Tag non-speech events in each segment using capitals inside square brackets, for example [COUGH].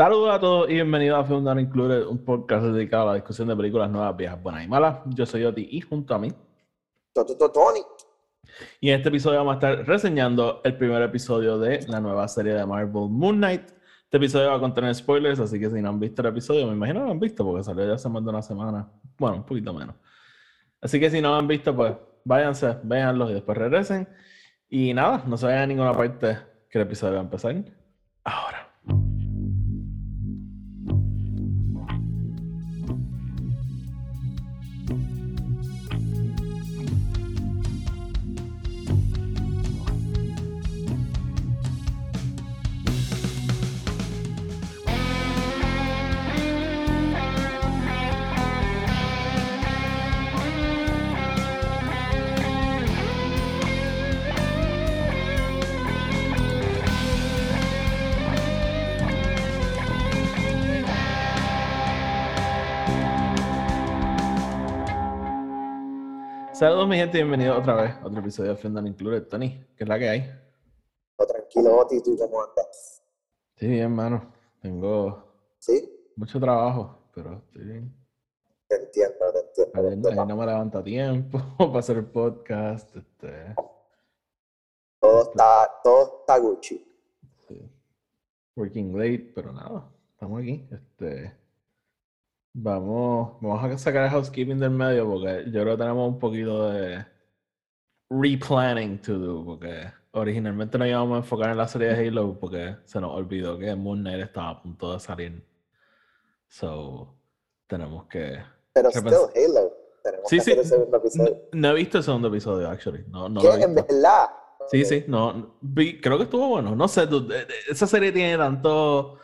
Saludos a todos y bienvenidos a Film Down Included, un podcast dedicado a la discusión de películas nuevas, viejas, buenas y malas. Yo soy Oti y junto a mí. Tony. Y en este episodio vamos a estar reseñando el primer episodio de la nueva serie de Marvel Moon Knight. Este episodio va a contener spoilers, así que si no han visto el episodio, me imagino que lo han visto porque salió ya hace más de una semana. Bueno, un poquito menos. Así que si no lo han visto, pues váyanse, véanlo y después regresen. Y nada, no se vayan a ninguna parte que el episodio va a empezar Saludos, mi gente, y bienvenidos otra vez a otro episodio de Friend Included. Tony, ¿qué es la que hay? Oh, tranquilo, Oti, ¿tú cómo andas? Sí, bien, hermano. Tengo ¿Sí? mucho trabajo, pero estoy bien. Te entiendo, te entiendo. Ahí no me levanta tiempo [LAUGHS] para hacer el podcast. Este... Todo está, todo está Gucci. Sí. Working late, pero nada, estamos aquí. Este, Vamos, vamos a sacar el housekeeping del medio porque yo creo que tenemos un poquito de replanning to do porque originalmente nos íbamos a enfocar en la serie de Halo porque se nos olvidó que Moon Knight estaba a punto de salir. So, tenemos que... Pero still Halo. Tenemos sí, que sí. hacer el segundo episodio. No, no, he visto el segundo episodio, actually. No, no ¿Qué? lo he ¿En verdad? Sí, sí, no, vi- creo que estuvo bueno. No sé, dude, esa serie tiene tanto.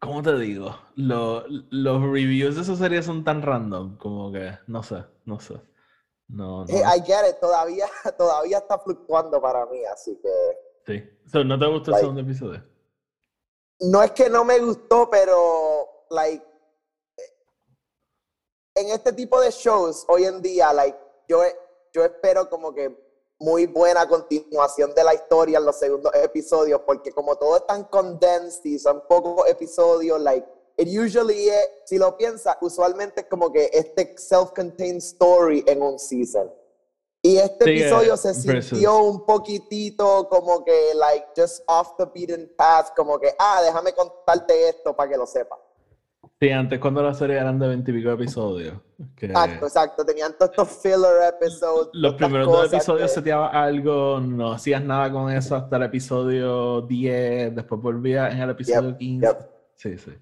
¿Cómo te digo? Lo- los reviews de esa serie son tan random, como que no sé, no sé. No, no. Hey, I get it, todavía, [LAUGHS] todavía está fluctuando para mí, así que... Sí. So, ¿No te gustó el segundo episodio? No es que no me gustó, pero, like, en este tipo de shows, hoy en día, like, yo, yo espero como que muy buena continuación de la historia en los segundos episodios, porque como todo es tan condensed y son pocos episodios, like, it usually es, si lo piensas, usualmente es como que este self-contained story en un season. Y este Sí, eh, episodio se versus- sintió un poquitito como que, like, just off the beaten path, como que, ah, déjame contarte esto para que lo sepas. Sí, antes cuando las series eran de veintipico episodios. que Exacto, exacto. Tenían todos estos filler episodes. Los primeros dos episodios que- seteabas algo, no hacías nada con eso hasta el episodio 10, después volvías en el episodio 15. yep. Sí, sí.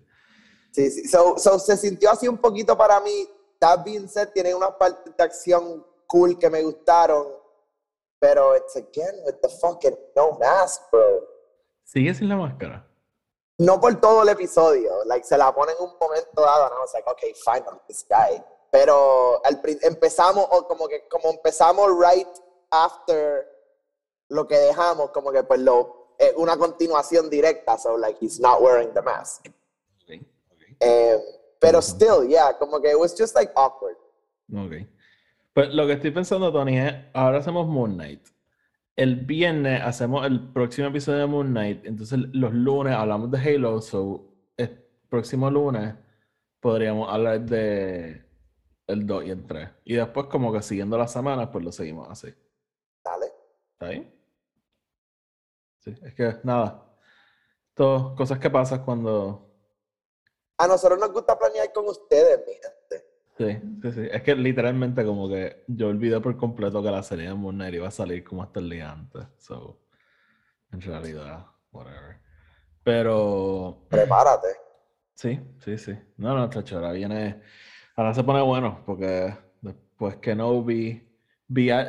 Sí, sí. So, so se sintió así un poquito para mí. That being said, tiene unas partes de acción cool que me gustaron. Pero it's again with the fucking no mask, bro. Sigue sin la máscara. No por todo el episodio. Like, se la ponen en un momento dado. And I was like, okay, fine, I'm this guy. Pero al empezamos, o como que como empezamos right after lo que dejamos, como que pues lo, eh, una continuación directa. So, like, he's not wearing the mask. Ok, ok. Eh, pero still, yeah, como que it was just like awkward. Ok. Pues lo que estoy pensando, Tony, es, ahora hacemos Moon Knight. El viernes hacemos el próximo episodio de Moon Knight. Entonces los lunes hablamos de Halo. So el próximo lunes podríamos hablar de el 2 y el 3. Y después como que siguiendo las semanas, pues lo seguimos así. Dale. ¿Está bien? Sí, es que nada. Todo, cosas que pasan cuando A nosotros nos gusta planear con ustedes, mi gente. Sí, sí, sí. Es que literalmente como que yo olvidé por completo que la serie de Moon Knight iba a salir como hasta el día antes. So, en realidad, whatever. Pero Prepárate. sí, sí, sí. No, no, chacho, ahora viene... Ahora se pone bueno porque después que no vi... vi ah,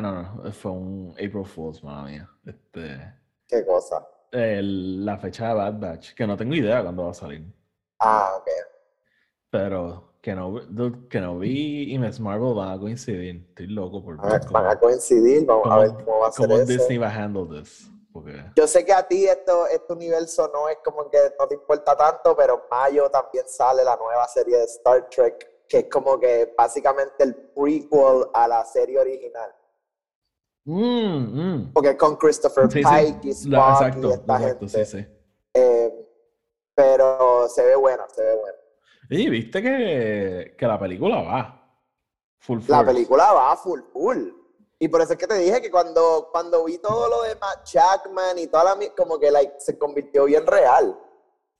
no, no, fue un April Fool's, mala mía. Este, Qué cosa. el- la fecha de Bad Batch, que no tengo idea cuándo va a salir. Ah, ok. Pero que no, dude, que no vi y Miss Marvel van a coincidir. Estoy loco por ver van a coincidir, vamos a ver cómo- va a ser cómo eso. Disney va a handle this. Porque, Yo sé que a ti esto, este universo no es como que no te importa tanto, pero en mayo también sale la nueva serie de Star Trek, que es como que básicamente el prequel a la serie original. Mm, mm. Porque con Christopher Sí, sí. Pike y Spock La- y exacto, esta exacto, gente. sí, sí. Eh, pero se ve bueno, se ve bueno. Y viste que, que la película va. Full La force. película va full full. Y por eso es que te dije que cuando, cuando vi todo lo de Matt Jackman y toda la como que like, se convirtió bien real.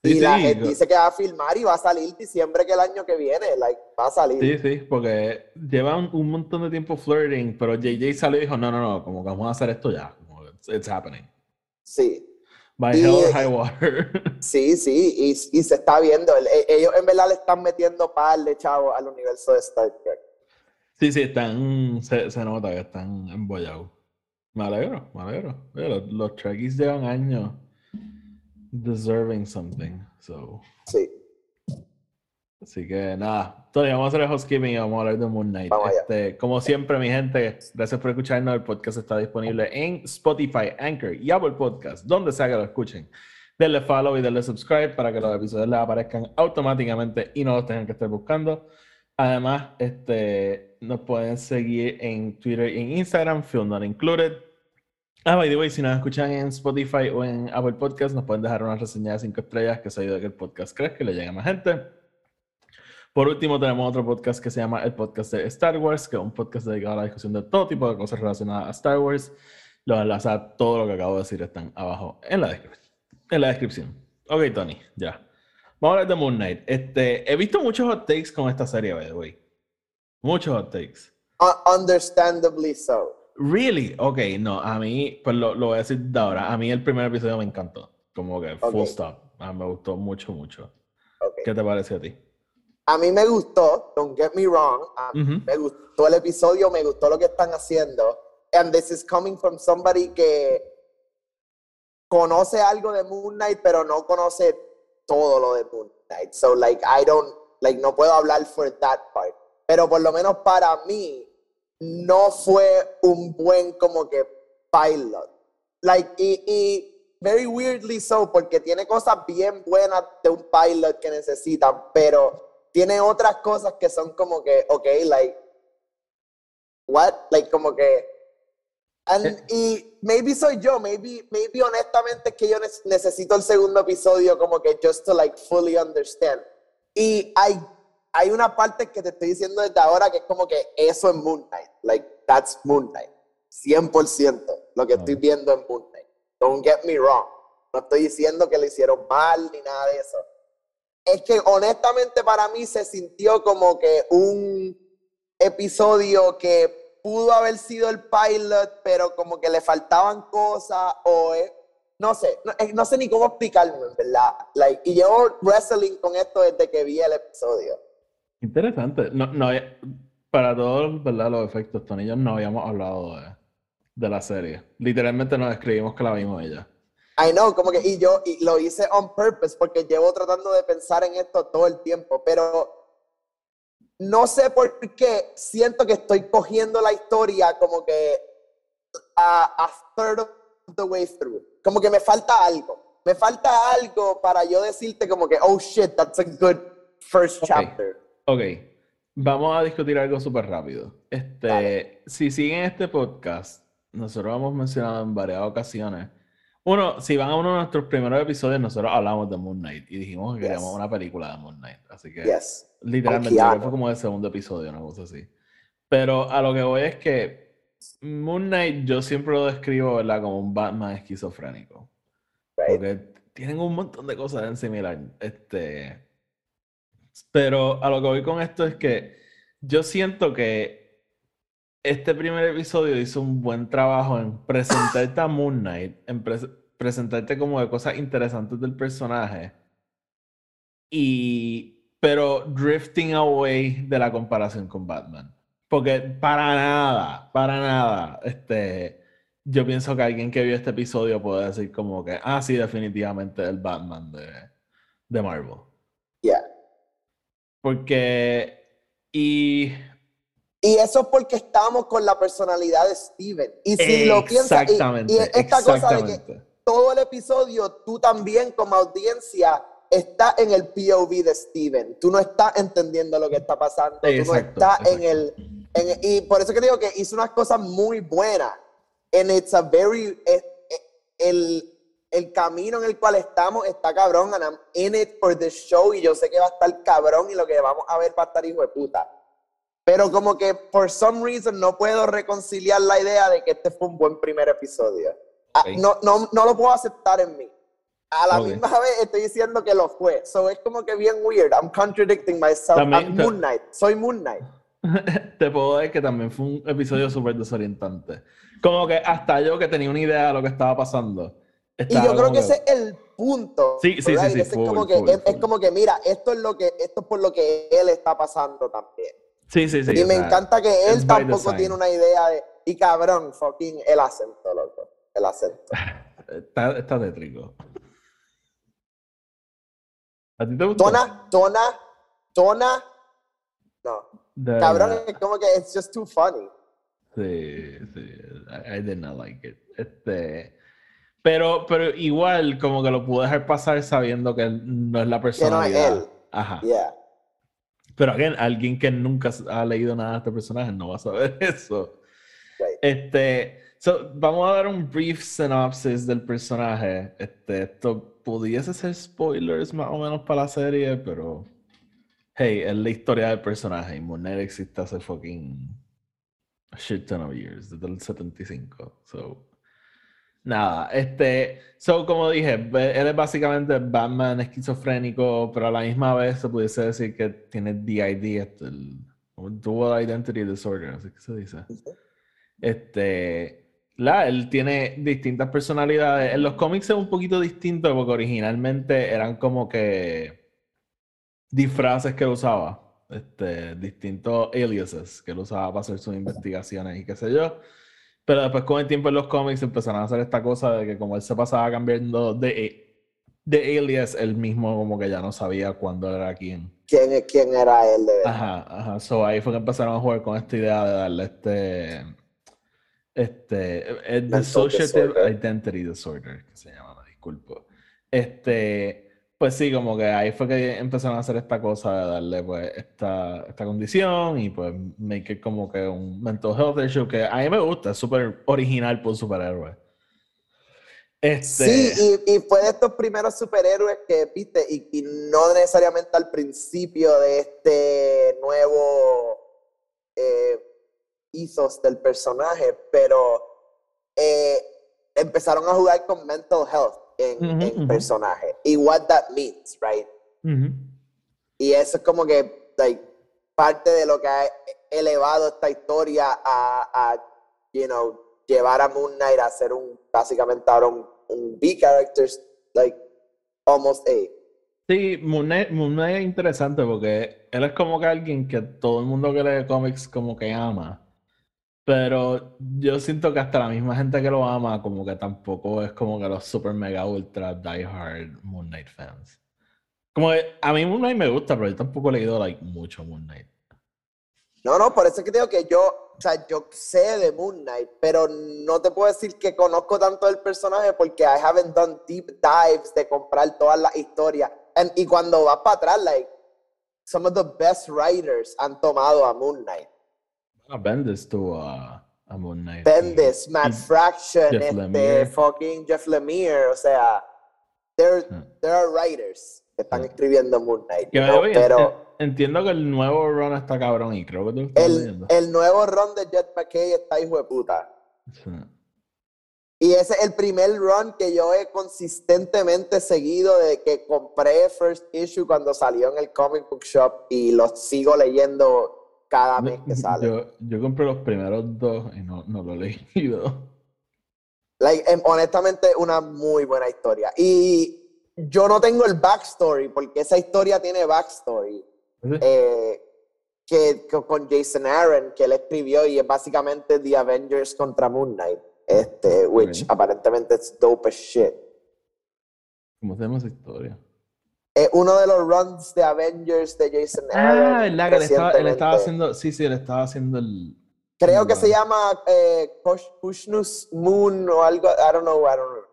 Sí, y la sí, gente yo- dice que va a filmar y va a salir diciembre que el año que viene, like, va a salir. Sí, sí, porque llevan un montón de tiempo flirting, pero JJ salió y dijo, no, no, no, como que vamos a hacer esto ya. Como, it's, it's happening. Sí. By Y- hell or high water. [LAUGHS] Sí, sí, y, y se está viendo. El- e- ellos en verdad le están metiendo par de chavos al universo de Star Trek. Sí, sí, están, se, se nota que están embollados. Me alegro, me alegro. Oye, los, los Trekkies llevan años deserving something, so... Sí. Así que nada, Tony, vamos a hacer el housekeeping y vamos a hablar de Moon Knight. Este, como siempre, mi gente, gracias por escucharnos. El podcast está disponible en Spotify, Anchor y Apple Podcast, donde sea que lo escuchen. Denle follow y denle subscribe para que los episodios les aparezcan automáticamente y no los tengan que estar buscando. Además, este, nos pueden seguir en Twitter y en Instagram, Film Not Included. Ah, by the way, si nos escuchan en Spotify o en Apple Podcast, nos pueden dejar una reseña de 5 estrellas que se ayuda a que el podcast crezca y le llegue a más gente. Por último, tenemos otro podcast que se llama el podcast de Star Wars, que es un podcast dedicado a la discusión de todo tipo de cosas relacionadas a Star Wars. Los enlaces a todo lo que acabo de decir están abajo en la, descrip- en la descripción. Ok, Tony, ya. Vamos a hablar de Moon Knight. Este, he visto muchos hot takes con esta serie, by the way. Muchos hot takes. U- understandably so. Really? Ok, no, a mí, pues lo, lo voy a decir de ahora. A mí el primer episodio me encantó. Como que full Ok. stop. Ah, me gustó mucho, mucho. Ok. ¿Qué te pareció a ti? A mí me gustó, don't get me wrong, a mí Ujú. me gustó el episodio, me gustó lo que están haciendo. And this is coming from somebody que conoce algo de Moon Knight, pero no conoce todo lo de Moon Knight. So, like, I don't, like, no puedo hablar for that part. Pero por lo menos para mí, no fue un buen como que pilot. Like, y, y very weirdly so, porque tiene cosas bien buenas de un pilot que necesitan, pero tiene otras cosas que son como que, ok, like, what? Like, como que, and, Eh. y maybe soy yo, maybe, maybe honestamente es que yo ne- necesito el segundo episodio como que just to like fully understand. Y hay, hay una parte que te estoy diciendo desde ahora que es como que eso es Moon Knight, like, that's Moon Knight, 100% lo que estoy viendo en Moon Knight. Don't get me wrong, no estoy diciendo que lo hicieron mal ni nada de eso es que honestamente para mí se sintió como que un episodio que pudo haber sido el pilot, pero como que le faltaban cosas o no sé, no, sé ni cómo explicarlo, en verdad. Like, y llevo wrestling con esto desde que vi el episodio. Interesante. No, no, para todos ¿verdad? los efectos, Tony no habíamos hablado de, de la serie. Literalmente nos escribimos que la vimos ella. I know, como que, y yo y lo hice on purpose porque llevo tratando de pensar en esto todo el tiempo, pero no sé por qué siento que estoy cogiendo la historia como que a, a third of the way through. Como que me falta algo. Me falta algo para yo decirte como que, oh shit, that's a good first chapter. Ok, vamos a discutir algo súper rápido. Este, Dale. si siguen este podcast, nosotros hemos mencionado en varias ocasiones. Uno, si van a uno de nuestros primeros episodios, nosotros hablamos de Moon Knight y dijimos que Yes. queríamos una película de Moon Knight. Así que Yes. literalmente fue como el segundo episodio, una cosa así. Pero a lo que voy es que Moon Knight yo siempre lo describo, ¿verdad? Como un Batman esquizofrénico. Right. Porque tienen un montón de cosas en similar. Este, pero a lo que voy con esto es que yo siento que este primer episodio hizo un buen trabajo en presentarte a Moon Knight, en presentarte como de cosas interesantes del personaje. Y, pero drifting away de la comparación con Batman. Porque para nada, para nada, este, yo pienso que alguien que vio este episodio puede decir como que, ah, sí, definitivamente el Batman de, de Marvel. Yeah. Porque, y Y eso es porque estamos con la personalidad de Steven. Y si lo piensas, y- exactamente, y, esta cosa de que exactamente. Todo el episodio, tú también como audiencia estás en el POV de Steven. Tú no estás entendiendo lo que está pasando. tú no Exacto, estás en el, en Y por eso que digo que hizo unas cosas muy buenas. and it's a very, eh, eh, el, el camino en el cual estamos está cabrón, and I'm in it for the show, y yo sé que va a estar cabrón, y lo que vamos a ver va a estar hijo de puta. Pero como que, for some reason, no puedo reconciliar la idea de que este fue un buen primer episodio. Ah, no, no, no lo puedo aceptar en mí. A la Ok. misma vez estoy diciendo que lo fue. So es como que bien weird. I'm contradicting myself. También- I'm Moon Knight. Soy Moon Knight. [LAUGHS] Te puedo decir que también fue un episodio súper desorientante. Como que hasta yo que tenía una idea de lo que estaba pasando. Y estaba yo creo como que ese es el punto. Sí, sí, sí, sí, Ese es, full, como que, full, es, es full. como que, mira, esto es lo que, esto es por lo que él está pasando también. Sí, sí, sí. y me sea, encanta que él tampoco tiene una idea de. Y cabrón, fucking el acento, loco. El acento. [LAUGHS] Está, está tétrico. ¿A ti te gustó? Tona, tona, tona. No. De Cabrón, es como que it's just too funny. Sí, sí. I, I did not like it. Este, pero, pero igual, como que lo pude dejar pasar sabiendo que no es la Que no es personalidad. él. Ajá. Yeah. Pero again, alguien que nunca ha leído nada de este personaje no va a saber [LAUGHS] eso. Right. Este, so, vamos a dar un brief synopsis del personaje. Este, esto pudiese ser spoilers más o menos para la serie, pero hey, es la historia del personaje y Knight existe hace fucking a shit ton of years, desde el 75. So, nada, este, so como dije, él es básicamente Batman esquizofrénico, pero a la misma vez se pudiese decir que tiene DID, este, el Dual Identity Disorder, así que se dice. Este, la, él tiene distintas personalidades. En los cómics es un poquito distinto porque originalmente eran como que disfraces que él usaba, este, distintos aliases que él usaba para hacer sus investigaciones y qué sé yo. Pero después con el tiempo en los cómics empezaron a hacer esta cosa de que como él se pasaba cambiando de, de alias, él mismo como que ya no sabía cuándo era quién. ¿Quién, quién era él de verdad? Ajá, ajá. So ahí fue que empezaron a jugar con esta idea de darle este. Este. El Dissociative. Identity Disorder, que se llama, me disculpo. Este. Pues sí, como que ahí fue que empezaron a hacer esta cosa de darle pues esta, esta condición y pues make it como que un mental health issue que a mí me gusta, es súper original por superhéroe. Este, Sí, y, y fue de estos primeros superhéroes que, viste, y, y no necesariamente al principio de este nuevo eh, ethos del personaje, pero eh, empezaron a jugar con mental health en, Ujú, en ujú. personaje. Y what that means, right? Y eso es como que, like, parte de lo que ha elevado esta historia a, a, you know, llevar a Moon Knight a ser un, básicamente ahora un, un B-character, like, almost A. Sí, Moon Knight, Moon Knight es interesante porque él es como que alguien que todo el mundo que lee cómics como que ama. Pero yo siento que hasta la misma gente que lo ama como que tampoco es como que los super mega ultra die hard Moon Knight fans. Como que a mí Moon Knight me gusta, pero yo tampoco he leído like mucho Moon Knight. No, no, por eso es que digo que yo, o sea, yo sé de Moon Knight, pero no te puedo decir que conozco tanto del personaje porque I haven't done deep dives de comprar todas las historias. And- y cuando vas para atrás, like, some of the best writers han tomado a Moon Knight. Bueno, Bendis tuvo a, a Moon Knight. Bendis, y- Matt y- Fraction, Jeff este, Lemire. fucking Jeff Lemire, o sea, there, Ah. there are writers que están Ah. escribiendo Moon Knight, pero en- entiendo que el nuevo run está cabrón y creo que tú estás el, el nuevo run de Jet McKay está hijo de puta. Sí. Y ese es el primer run que yo he consistentemente seguido de que compré First Issue cuando salió en el comic book shop y lo sigo leyendo cada mes que [LAUGHS] sale. Yo, yo compré los primeros dos y no, no lo he [LAUGHS] leído. Like, em, honestamente, una muy buena historia. Y yo no tengo el backstory, porque esa historia tiene backstory. eh, que, que con Jason Aaron, que él escribió y es básicamente The Avengers contra Moon Knight. Este, which Ok. aparentemente es dope as shit. ¿Cómo se llama esa historia? Es uno de los runs de Avengers de Jason Aaron. Ah, ¿verdad? Que él estaba, él estaba haciendo. Sí, sí, él estaba haciendo el. Creo que se llama eh, Kush- Kushnus Moon o algo. I don't know, I don't know.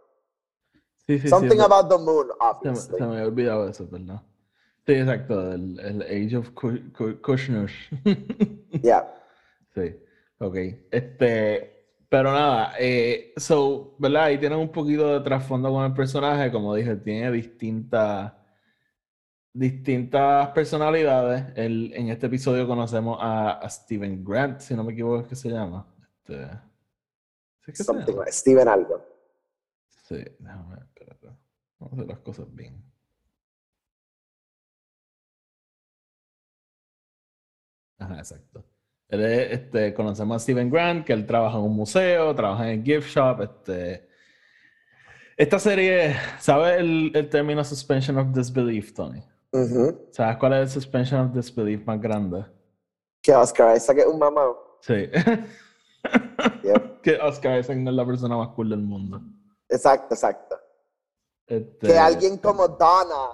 Sí, sí. Something about the moon, obviously. se me había olvidado eso, ¿verdad? Sí, exacto. El, el Age of Ku- Ku- Kushnush. [LAUGHS] Yeah. Sí, ok. Este, pero nada, eh, so, ¿verdad? Ahí tienen un poquito de trasfondo con el personaje, como dije, tiene distintas distintas personalidades. El, en este episodio conocemos a, a, Steven Grant, si no me equivoco, es que se llama. Este, ¿sí que Something like Steven algo. Sí, déjame ver, espérate. Vamos a hacer las cosas bien. Ajá, exacto. Él es, este, conocemos a Steven Grant, que él trabaja en un museo, trabaja en el gift shop. Este, esta serie, ¿sabes el, el término suspension of disbelief, Tony? ¿Sabes cuál es el suspension of disbelief más grande? Que Oscar Isaac es un mamá. Sí. [LAUGHS] que Oscar Isaac no es la persona más cool del mundo. Exacto, exacto. Este, que alguien como Donna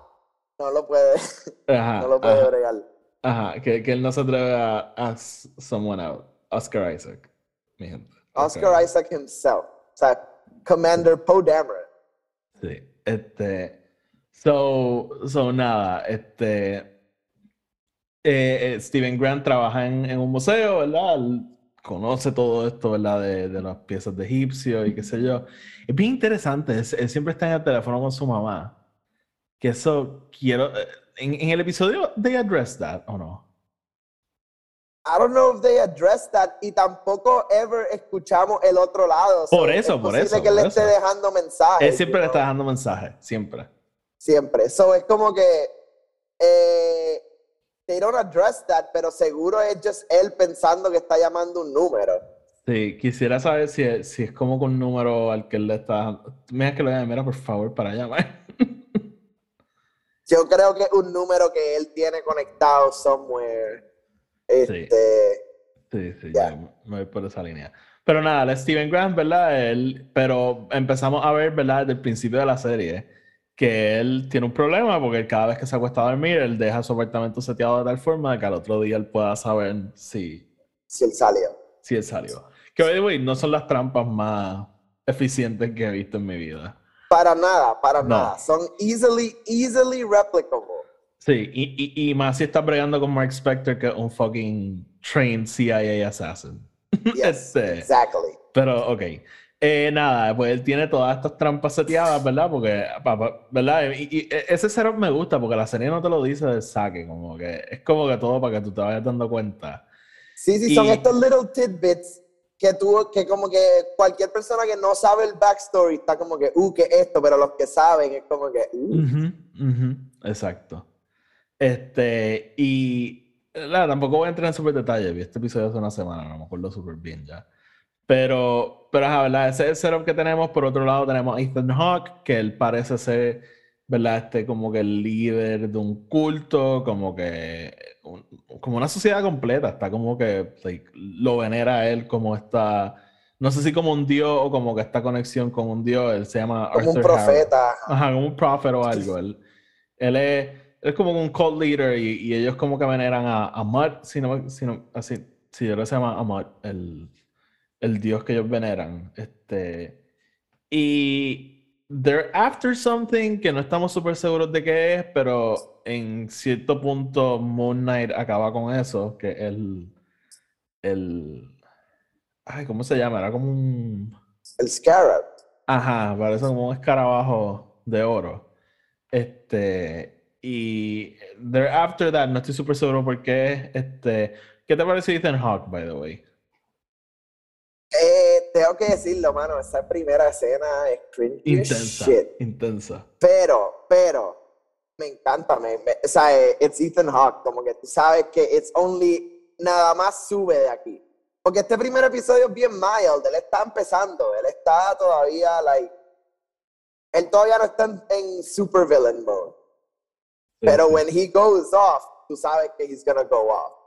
no lo puede, [LAUGHS] ajá, no lo puede ajá, bregar. Ajá, que, que, él no se atreve a ask someone out. Oscar Isaac, mi gente. Oscar, Oscar Isaac himself. O sea, Commander Poe Dameron. Sí, este... So, so nada, este. Eh, eh, Steven Grant trabaja en, en, un museo, ¿verdad? conoce todo esto, ¿verdad? De, de, las piezas de egipcio y qué sé yo. Es bien interesante, él, siempre está en el teléfono con su mamá. Que eso quiero. Eh, en, en el episodio, ¿they address that o no? I don't know if they address that y tampoco ever escuchamos el otro lado. Por eso, por eso. que por le eso. esté dejando mensajes. Él siempre le está dejando mensajes, siempre siempre. So es como que eh, they don't address that, pero seguro es just él pensando que está llamando un número. Sí, quisiera saber si es, si es como con un número al que él le está. Mira que lo llame, mira por favor para llamar. [LAUGHS] Yo creo que es un número que él tiene conectado somewhere. Este, sí, sí, sí yeah. me voy por esa línea. Pero nada, el Steven Grant, ¿verdad? Él, pero empezamos a ver, ¿verdad? Desde el principio de la serie que él tiene un problema porque cada vez que se acuesta a dormir, él deja su apartamento seteado de tal forma que al otro día él pueda saber si... Si él salió. Si él salió. Que, by no son las trampas más eficientes que he visto en mi vida. Para nada, para no. nada. Son easily, easily replicable. Sí, y, y, y, más si estás bregando con Mark Spector, que un fucking trained CIA assassin. [LAUGHS] Yes, este, exactly. Pero, ok. Eh, nada, pues él tiene todas estas trampas seteadas, ¿verdad? Porque, ¿verdad? Y, y, ese setup me gusta porque la serie no te lo dice de saque, como que es como que todo para que tú te vayas dando cuenta. Sí, sí, y... son estos little tidbits que tú, que como que cualquier persona que no sabe el backstory está como que, uh, ¿qué esto? Pero los que saben es como que, uh. Uh -huh, -huh, exacto. Este, y, claro, tampoco voy a entrar en súper detalle, vi este episodio hace una semana, no me acuerdo súper bien ya. Pero, pero, ¿verdad? Ese es el setup que tenemos. Por otro lado, tenemos a Ethan Hawke, que él parece ser, ¿verdad? Este, como que el líder de un culto, como que, un, como una sociedad completa. Está como que like, lo venera a él como esta, no sé si como un dios o como que esta conexión con un dios. Él se llama como Arthur un profeta. Ajá, como un prophet o algo. Él, él es, él es como un cult leader y, y ellos como que veneran a, a Mud, si no, si no, así, si yo se llama Amut, el el dios que ellos veneran. Este, y they're after something que no estamos súper seguros de qué es, pero en cierto punto Moon Knight acaba con eso, que el, el, ay, ¿cómo se llama? Era como un... El Scarab. Ajá, parece como un escarabajo de oro. Este, y they're after that, no estoy súper seguro por qué. Este, ¿qué te parece Ethan Hawke, by the way? Eh, tengo que decirlo, mano, esa primera escena es cringy intensa, shit. intensa. Pero, pero, me encanta, me, me, o sea, eh, it's Ethan Hawke, como que tú sabes que it's only, nada más sube de aquí. Porque este primer episodio es bien mild, él está empezando, él está todavía, like, él todavía no está en, en super villain mode. Sí, pero sí. when he goes off, tú sabes que he's gonna go off.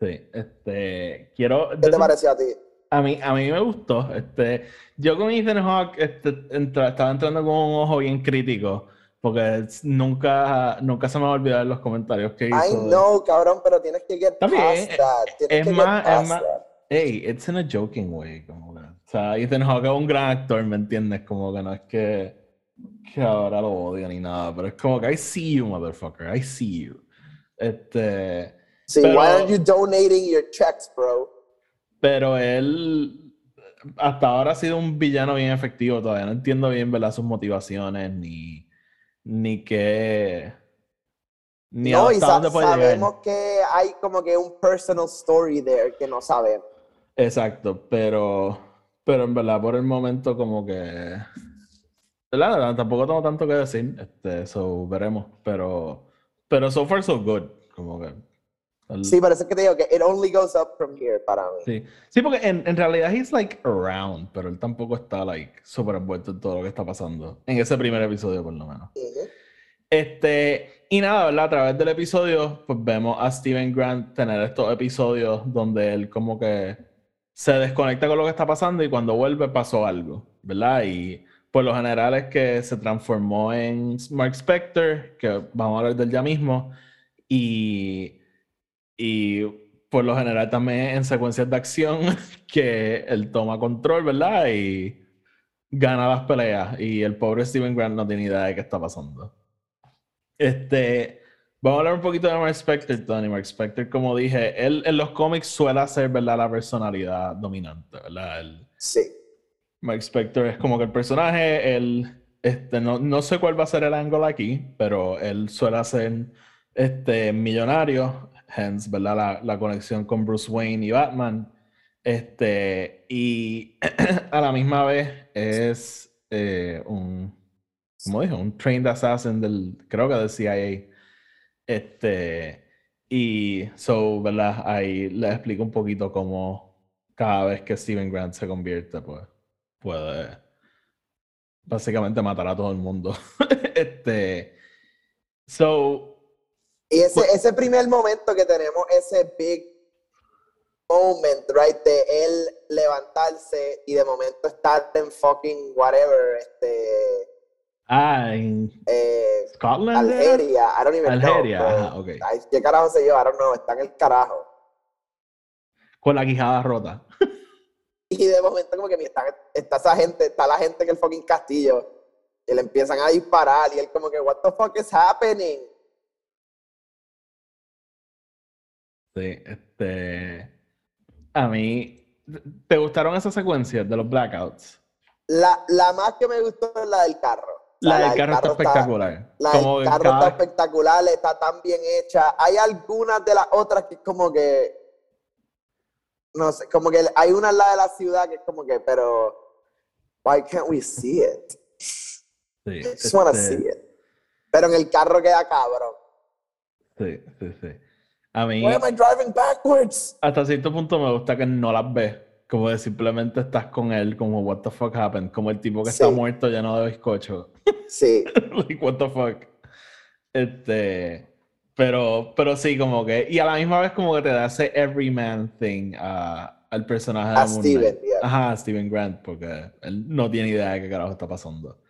Sí, este, quiero... ¿Qué te pareció a ti? A mí, a mí me gustó. Este, yo con Ethan Hawke este, entra, estaba entrando con un ojo bien crítico, porque nunca, nunca se me va a olvidar los comentarios que hizo. I know, cabrón, pero tienes que get También, past that. Tienes es que más, get past es más, that. hey, it's in a joking way. Como que, o sea, Ethan Hawke es un gran actor, ¿me entiendes? Como que no es que, que ahora lo odio ni nada, pero es como que I see you, motherfucker, I see you. Este... Sí, Pero- why aren't you donating your checks, bro? Pero él hasta ahora ha sido un villano bien efectivo. Todavía no entiendo bien ¿verdad? sus motivaciones ni, ni qué. Ni no, y sabemos que hay como que un personal story there que no sabemos. Exacto, pero, pero en verdad por el momento como que... ¿verdad? Tampoco tengo tanto que decir, este, eso veremos, pero, pero so far so good, como que... Sí, parece que te digo que it only goes up from here para mí. Sí, sí porque en, en realidad he's like around, pero él tampoco está like súper envuelto en todo lo que está pasando, en ese primer episodio por lo menos. Este, y nada, ¿verdad? A través del episodio, pues vemos a Steven Grant tener estos episodios donde él como que se desconecta con lo que está pasando y cuando vuelve pasó algo, ¿verdad? Y por lo general es que se transformó en Mark Spector, que vamos a hablar del ya mismo, y, y por lo general también en secuencias de acción [LAUGHS] que él toma control, ¿verdad? Y gana las peleas y el pobre Steven Grant no tiene idea de qué está pasando. Este, vamos a hablar un poquito de Mark Spector, Tony. Mark Spector, como dije, él en los cómics suele ser, ¿verdad? La personalidad dominante, ¿verdad? sí. Mark Spector es como que el personaje, él, este, no, no sé cuál va a ser el ángulo aquí, pero él suele ser este, millonario, hence, ¿verdad? La, la conexión con Bruce Wayne y Batman. Este, y [CLEARS THROAT] a la misma vez es eh, un como dijo, un trained assassin del, creo que del CIA. Este, y so, ¿verdad? Ahí les explico un poquito cómo cada vez que Steven Grant se convierte, pues puede básicamente matar a todo el mundo. [LAUGHS] este, so. Y ese, pues ese primer momento que tenemos, ese big moment, right, de él levantarse y de momento estar en fucking whatever, este Ah, en eh, Scotland. Algeria, I don't even Algeria, know. Ajá, okay. ¿Qué carajo se lleva? I don't know, está en el carajo. Con la quijada rota. [LAUGHS] Y de momento como que está, está esa gente, está la gente en el fucking castillo y le empiezan a disparar y él como que, what the fuck is happening? Este... A mí, ¿te gustaron esas secuencias de los blackouts? La, la más que me gustó es la del carro. La, del carro, está espectacular. la del carro está espectacular, está tan bien hecha. Hay algunas de las otras que es como que. No sé, como que hay una en la de la ciudad que es como que, pero. Why can't we see it? Sí. I just wanna este see it. Pero en el carro queda cabrón. Sí, sí, sí. A mí. Why am I driving backwards? Hasta cierto punto me gusta que no las ves como de simplemente estás con él, como what the fuck happened, como el tipo que está muerto lleno de bizcocho. Sí. [LAUGHS] like, what the fuck. Este. Pero, pero sí, como que. Y a la misma vez, como que te da ese everyman thing a, al personaje a de Steven, yeah. Ajá, a Steven Grant, porque él no tiene idea de qué carajo está pasando.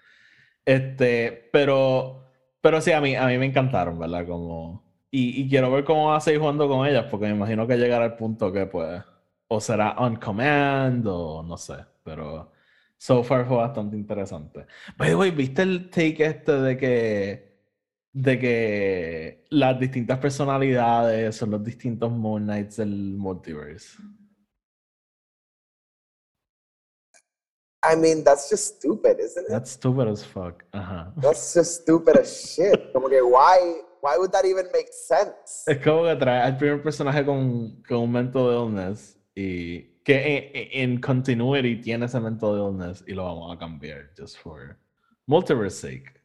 Este, pero. Pero sí, a mí, a mí me encantaron, ¿verdad? Como. Y, y quiero ver cómo va a seguir jugando con ellas, porque me imagino que llegará al punto que, pues o será on command o no sé, pero so far fue bastante interesante. By the way, ¿viste el take este de que de que las distintas personalidades son los distintos Moon Knights del multiverse? I mean, that's just stupid, isn't it? That's stupid as fuck. Ajá. That's just stupid as shit. Como que, why, why would that even make sense? Es como que trae al primer personaje con, con un mental illness y que en, continuity tiene ese mental illness y lo vamos a cambiar just for multiverse sake.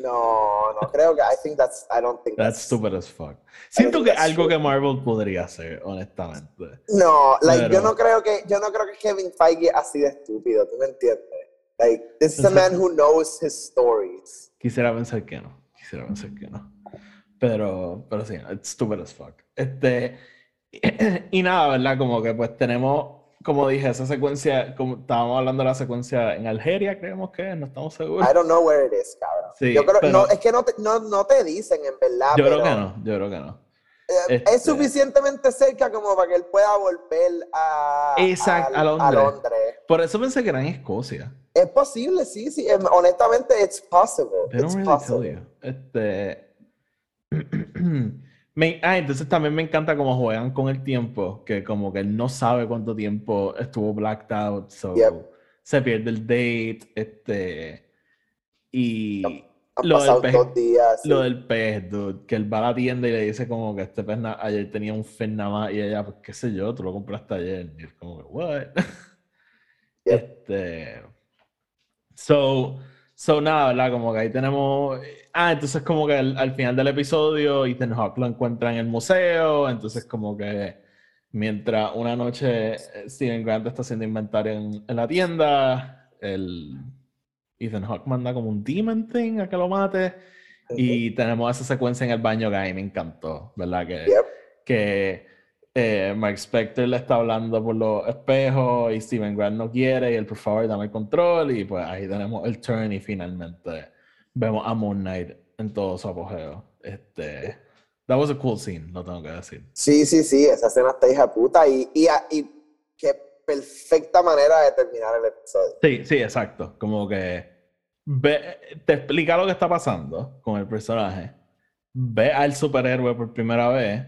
No, no creo que. I think that's. I don't think that's, stupid as fuck. Siento que algo que Marvel podría hacer, honestamente. No, like, yo no creo que yo no creo que Kevin Feige es así de estúpido. ¿Tú me entiendes? Like this is a man who knows his stories. Quisiera pensar que no. Quisiera pensar que no. Pero, pero sí, it's stupid as fuck. Este. [CLEARS THROAT] y nada, ¿verdad? Como que pues tenemos, como dije, esa secuencia, como estábamos hablando de la secuencia en Algeria, creemos que no estamos seguros. I don't know where it is, cabrón. Sí, yo creo, no, es que no te, no, no te dicen en verdad. Yo creo que no, yo creo que no. Eh, es este suficientemente cerca como para que él pueda volver a, Exacto, a, Londres. Por eso pensé que era en Escocia. Es posible, sí, sí. Em, honestamente, it's possible. They don't really tell you. Este... [CLEARS THROAT] ah, entonces también me encanta cómo juegan con el tiempo, que como que él no sabe cuánto tiempo estuvo blacked out, so se pierde el date, este, y lo, del pez, días, lo del pez, dude, que él va a la tienda y le dice como que este pez ayer tenía un pez nada más y ella, pues qué sé yo, tú lo compraste ayer, y es como que, what? [LAUGHS] Este, so, so nada, ¿verdad? Como que ahí tenemos Ah, entonces como que al, final del episodio Ethan Hawke lo encuentra en el museo, entonces como que mientras una noche eh, Steven Grant está haciendo inventario en, la tienda, el Ethan Hawke manda como un demon thing a que lo mate y tenemos esa secuencia en el baño que a mí me encantó, ¿verdad? Que, que eh, Mark Spector le está hablando por los espejos y Steven Grant no quiere y él por favor dame el control y pues ahí tenemos el turn y finalmente vemos a Moon Knight en todo su apogeo. Este, that was a cool scene, lo tengo que decir. Sí, sí, sí, esa escena está hija puta y, y, y qué perfecta manera de terminar el episodio. Sí, sí, exacto. Como que te explica lo que está pasando con el personaje, ve al superhéroe por primera vez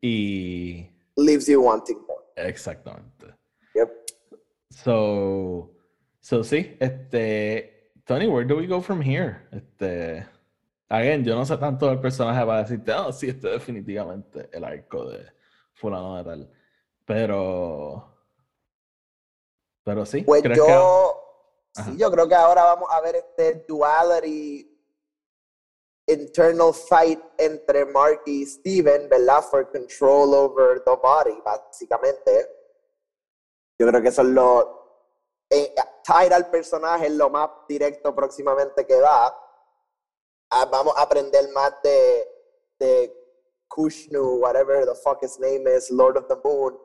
y... Leaves you wanting more. Exactamente. Yep. So, so sí, este, Tony, where do we go from here? Este, again, yo no sé tanto del personaje para decirte, oh, sí, este es definitivamente el arco de fulano de tal. Pero, pero sí. Pues yo, sí, yo creo que ahora vamos a ver este duality internal fight entre Mark y Steven, ¿verdad? For control over the body, básicamente. Yo creo que eso es lo eh, al personaje es lo más directo próximamente que va. Ah, vamos a aprender más de, de Kushnu, whatever the fuck his name is, Lord of the Moon.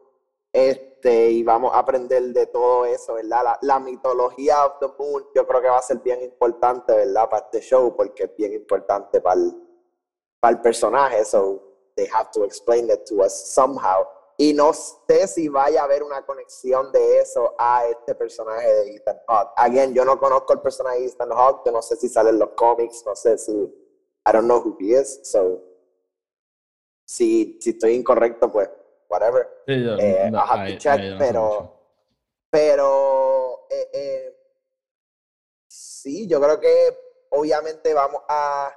Este, y vamos a aprender de todo eso, ¿verdad? La, mitología of the Moon yo creo que va a ser bien importante, ¿verdad? Para este show, porque es bien importante para el, para el personaje. So they have to explain it to us somehow. Y no sé si vaya a haber una conexión de eso a este personaje de Ethan Hawke. Again, yo no conozco el personaje de Ethan Hawke, yo no sé si sale en los cómics, no sé si. I don't know who he is, so. Si, si estoy incorrecto, pues, whatever. eh, have to check, pero. Pero. Eh, eh, sí, yo creo que obviamente vamos a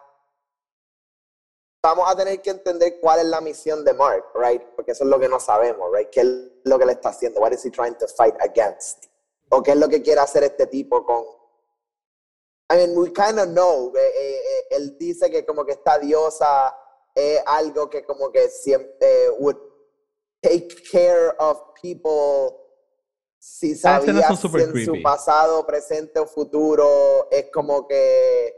vamos a tener que entender cuál es la misión de Mark, right? Porque eso es lo que no sabemos, right? ¿Qué es lo que le está haciendo? What is he trying to fight against? ¿O qué es lo que quiere hacer este tipo con... I mean, we kind of know. Eh, eh, eh, él dice que como que esta diosa es algo que como que siempre would take care of people si ah, sabía si en su pasado, presente o futuro es como que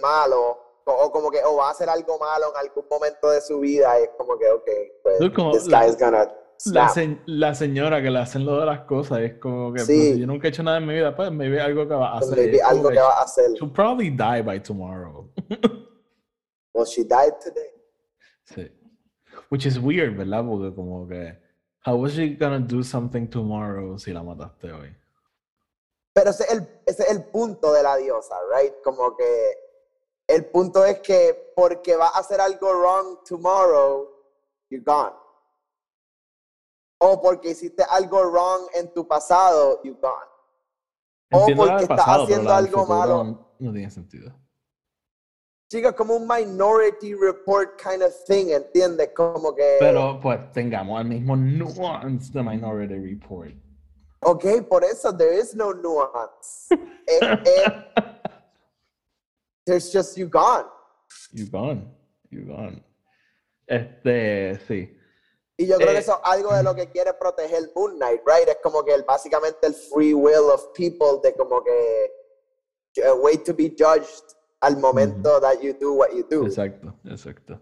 malo o como que o va a hacer algo malo en algún momento de su vida es como que ok pues this guy is gonna la, la, señora que le hacen lo de las cosas es como que pues, yo nunca he hecho nada en mi vida pues me ve algo que va a pues, hacer algo que, va a hacer. she'll probably die by tomorrow. [LAUGHS] Well she died today sí which is weird verdad porque como que how was she gonna do something tomorrow si la mataste hoy pero ese es el, ese es el punto de la diosa right como que el punto es que porque va a hacer algo wrong tomorrow, you're gone. O porque hiciste algo wrong en tu pasado, you're gone. o porque estás haciendo algo malo. No, tiene sentido. Chicos, como un minority report kind of thing, ¿entiendes? Como que. Pero pues tengamos el mismo nuance de minority report. Ok, por eso there is no nuance. [LAUGHS] there's just you gone. You gone. You gone. Este, sí. Y yo creo que eh, eso es algo de lo que quiere proteger Moon Knight, right? Es como que el, básicamente el free will of people, de como que a way to be judged al momento that you do what you do. Exacto, exacto.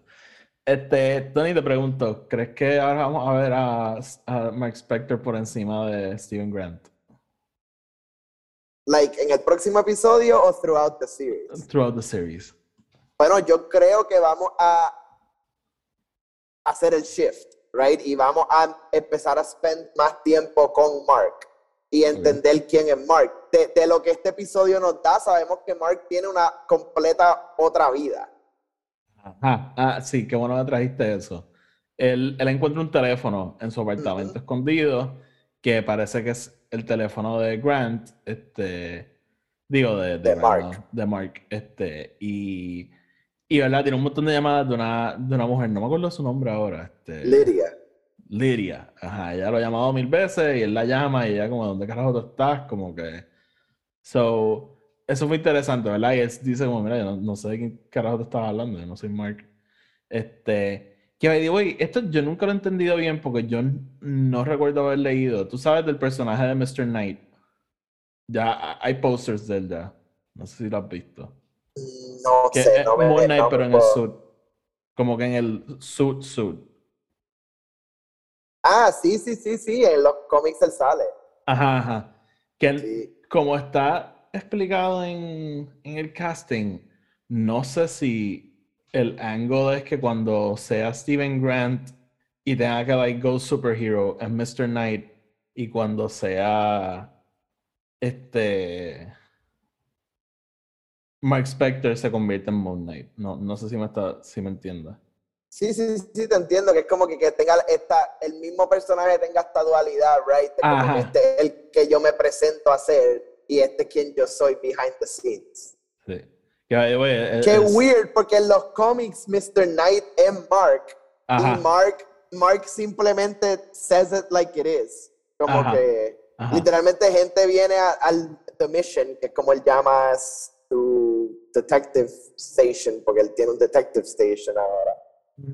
Este, Tony, te pregunto, ¿crees que ahora vamos a ver a, a Mark Spector por encima de Steven Grant? Like, en el próximo episodio o throughout the series? Throughout the series. Bueno, yo creo que vamos a hacer el shift, right? Y vamos a empezar a spend más tiempo con Mark y entender quién es Mark. De, lo que este episodio nos da, sabemos que Mark tiene una completa otra vida. Ajá, ah, sí, qué bueno que trajiste eso. Él, él encuentra un teléfono en su apartamento escondido que parece que es el teléfono de Grant, este, digo, de, De Mark. de Mark, este, y, y, ¿verdad? Tiene un montón de llamadas de una, de una mujer, no me acuerdo su nombre ahora, este, Lydia. Lidia, ajá, ella lo ha llamado mil veces y él la llama y ella como, ¿dónde carajo tú estás? Como que, so, eso fue interesante, ¿verdad? Y él dice como, mira, yo no, no sé de quién carajo te estás hablando, yo no soy Mark. Este, que by the way, esto yo nunca lo he entendido bien porque yo no recuerdo haber leído. Tú sabes del personaje de Mr. Knight. Ya hay posters de él ya. No sé si lo has visto. No Que sé, es no me Moon Knight, no me pero en el suit. Como que en el suit suit. Ah, sí, sí, sí, sí, en los cómics él sale. Ajá, ajá. Que él- Sí. como está explicado en, en el casting, no sé si el ángulo es que cuando sea Steven Grant y tenga que like go superhero es Mr. Knight y cuando sea este Mark Spector se convierte en Moon Knight. No, no sé si me está, si me entiendes. Sí, sí, sí, te entiendo, que es como que, que tenga esta, el mismo personaje tenga esta dualidad, right? Como que este es el que yo me presento a ser y este es quien yo soy behind the scenes. Sí. Que, by the way, es- Qué es- weird, porque en los cómics Mr. Knight es Mark Ajá. y Mark, Mark simplemente says it like it is. Como Ajá. que Ajá. literalmente gente viene a- al The Mission, que es como él llama su detective station, porque él tiene un detective station ahora.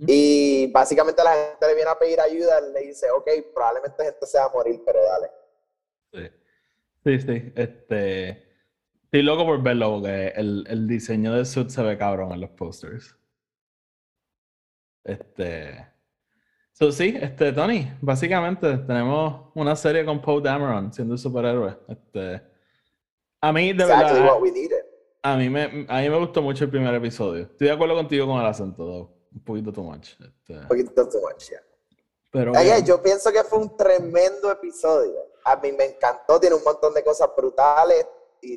Y básicamente la gente le viene a pedir ayuda, él le dice, ok, probablemente gente se va a morir, pero dale. Sí, sí, sí. Este, estoy loco por verlo porque el, el diseño del suit se ve cabrón en los posters. Este. So, sí, este, Tony, básicamente tenemos una serie con Poe Dameron siendo el superhéroe. Este, a mí, de Exactly verdad, what we needed. a mí, me, a mí me gustó mucho el primer episodio. Estoy de acuerdo contigo con el acento, though. Un poquito too much. Este, Un poquito too much, yeah. pero Oye, bien. yo pienso que fue un tremendo episodio. A mí me encantó, tiene un montón de cosas brutales y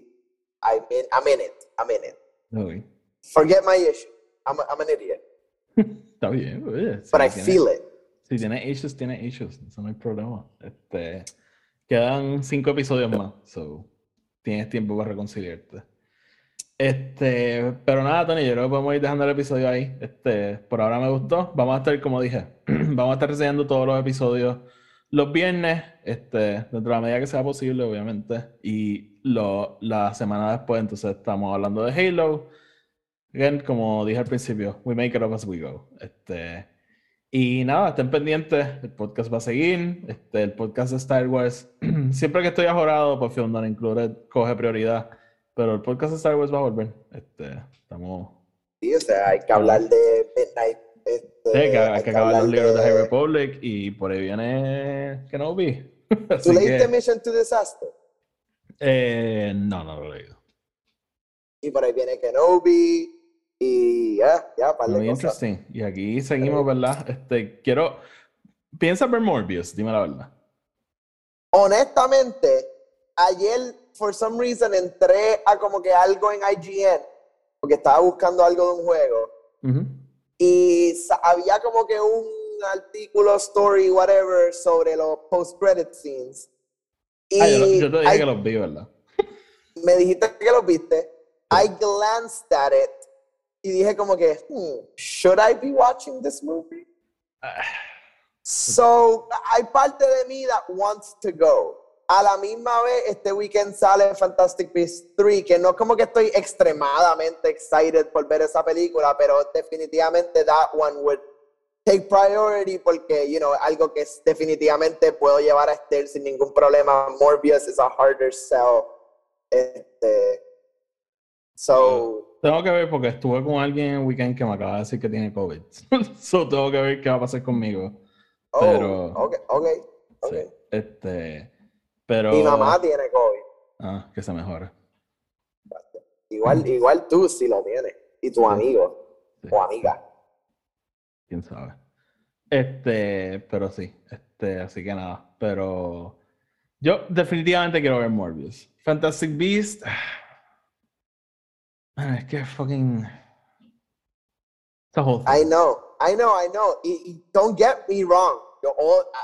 I mean, I'm in it, I'm in it. Ok. Forget my issue. I'm, a- I'm an idiot, [LAUGHS] Está bien, oye. but si I tiene- feel it. Si tiene issues, tiene issues. Eso no hay problema. Este, quedan cinco episodios más. So, tienes tiempo para reconciliarte. Este, pero nada, Tony, yo creo que podemos ir dejando el episodio ahí. Este, por ahora me gustó. Vamos a estar, como dije, [CLEARS THROAT] vamos a estar reseñando todos los episodios los viernes, este, dentro de la medida que sea posible, obviamente. Y lo, la semana después, entonces estamos hablando de Halo. Again, como dije al principio, we make it up as we go. Este, y nada, estén pendientes, el podcast va a seguir, este, el podcast de Star Wars, [CLEARS THROAT] siempre que estoy ajorado, pues Film Not Included coge prioridad, pero el podcast de Star Wars va a volver. Este, estamos... Sí, o sea, hay que hablar de Midnight. Este, Sí, que, hay que acabar los libros de High Republic y por ahí viene Kenobi. [LAUGHS] ¿Tú leíste Mission to Disaster? eh, no, no lo he leído. Y por ahí viene Kenobi y ya, ya, par de Muy interesting. Y aquí seguimos, ¿verdad? Este, quiero... Piensa ver Morbius, dime la verdad. Honestamente, ayer, for some reason, entré a como que algo en IGN, porque estaba buscando algo de un juego, Ujú. y sa- había como que un artículo, story, whatever, sobre los post-credit scenes. Y Ah, yo, yo te dije I- que los vi, ¿verdad? me dijiste que los viste. I glanced at it y dije como que, hmm, should I be watching this movie? Ah, So, hay parte de mí that wants to go. A la misma vez, este weekend sale Fantastic Beasts 3, que no es como que estoy extremadamente excited por ver esa película, pero definitivamente that one would take priority porque, you know, algo que definitivamente puedo llevar a Esther sin ningún problema. Morbius is a harder sell. Este, so, Tengo que ver porque estuve con alguien en el weekend que me acaba de decir que tiene COVID. [LAUGHS] so tengo que ver qué va a pasar conmigo. oh, Pero- ok, ok, ok. Sí. Este, pero... Mi mamá tiene COVID. Ah, que se mejore. Igual, igual tú sí lo tienes. Y tu amigo Sí, o amiga. Quién sabe. Este, pero sí. Este, así que nada. Pero yo definitivamente quiero ver Morbius. Fantastic Beast. Ah, Es que fucking. I know, I know, I know. Y, y don't get me wrong. Yo,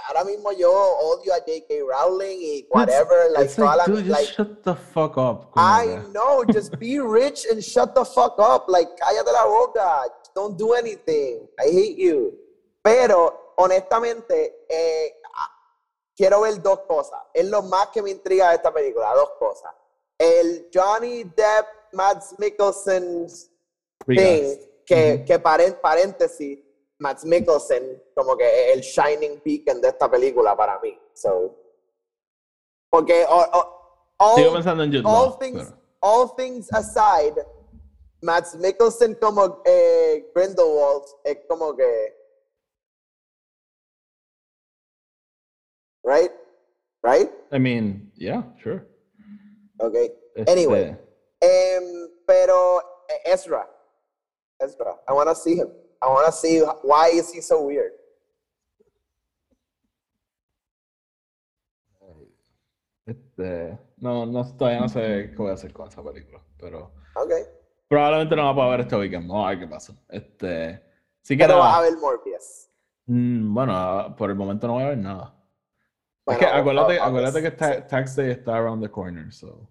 ahora mismo yo odio a J.K. Rowling y whatever. like, It's dude, just shut the fuck up. I know, just be rich and shut the fuck up. Like, cállate la boca. Don't do anything. I hate you. Pero, honestamente, eh, ah, quiero ver dos cosas. Es lo más que me intriga de esta película, dos cosas. El Johnny Depp, Mads Mikkelsen thing, que, que paren- paréntesis, Mads Mikkelsen, como que el shining beacon de esta película para mí. So, porque all- Sigo pensando en Jude all Law, things, pero- all things aside, Mads Mikkelsen como eh, Grindelwald es como que, right, right, I mean, yeah, sure. okay. Este, Anyway. Em, pero eh, Ezra, Ezra, I want to see him. I want to see why is he so weird. Este, no, no, todavía no sé qué voy a hacer con esa película, pero Okay. probablemente no la pueda ver este weekend. Vamos a ver qué pasa. Este, sí que Pero vas a ver Morbius. mm, bueno, por el momento no voy a ver nada. Bueno, es que acuérdate, acuérdate que ta- Tax Day está around the corner, so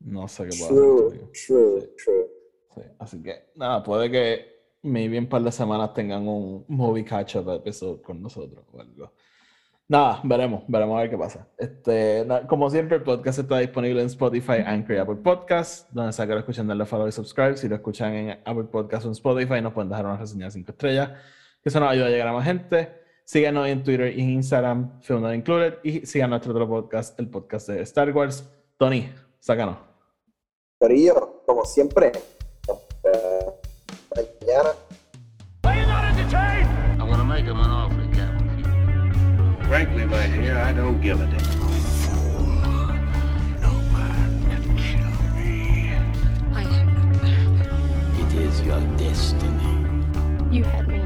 no sé qué puedo True, hacer. true, Sí. true. Sí, así que nada, puede que maybe en par de semanas tengan un movie catch-up episode con nosotros o algo. Nada, veremos, veremos a ver qué pasa. Este, na- como siempre, el podcast está disponible en Spotify, Anchor y Apple Podcasts, donde sea que lo escuchen, darle follow y subscribe. Si lo escuchan en Apple Podcasts o en Spotify, nos pueden dejar una reseña de 5 estrellas, que eso nos ayuda a llegar a más gente. Síganos en Twitter y en Instagram, Film Not Included, y sigan nuestro otro podcast, el podcast de Star Wars. Tony, sácanos. Corillo, como siempre. Frankly, my dear, I don't give a damn. No man can kill me. I am not. It is your destiny. You had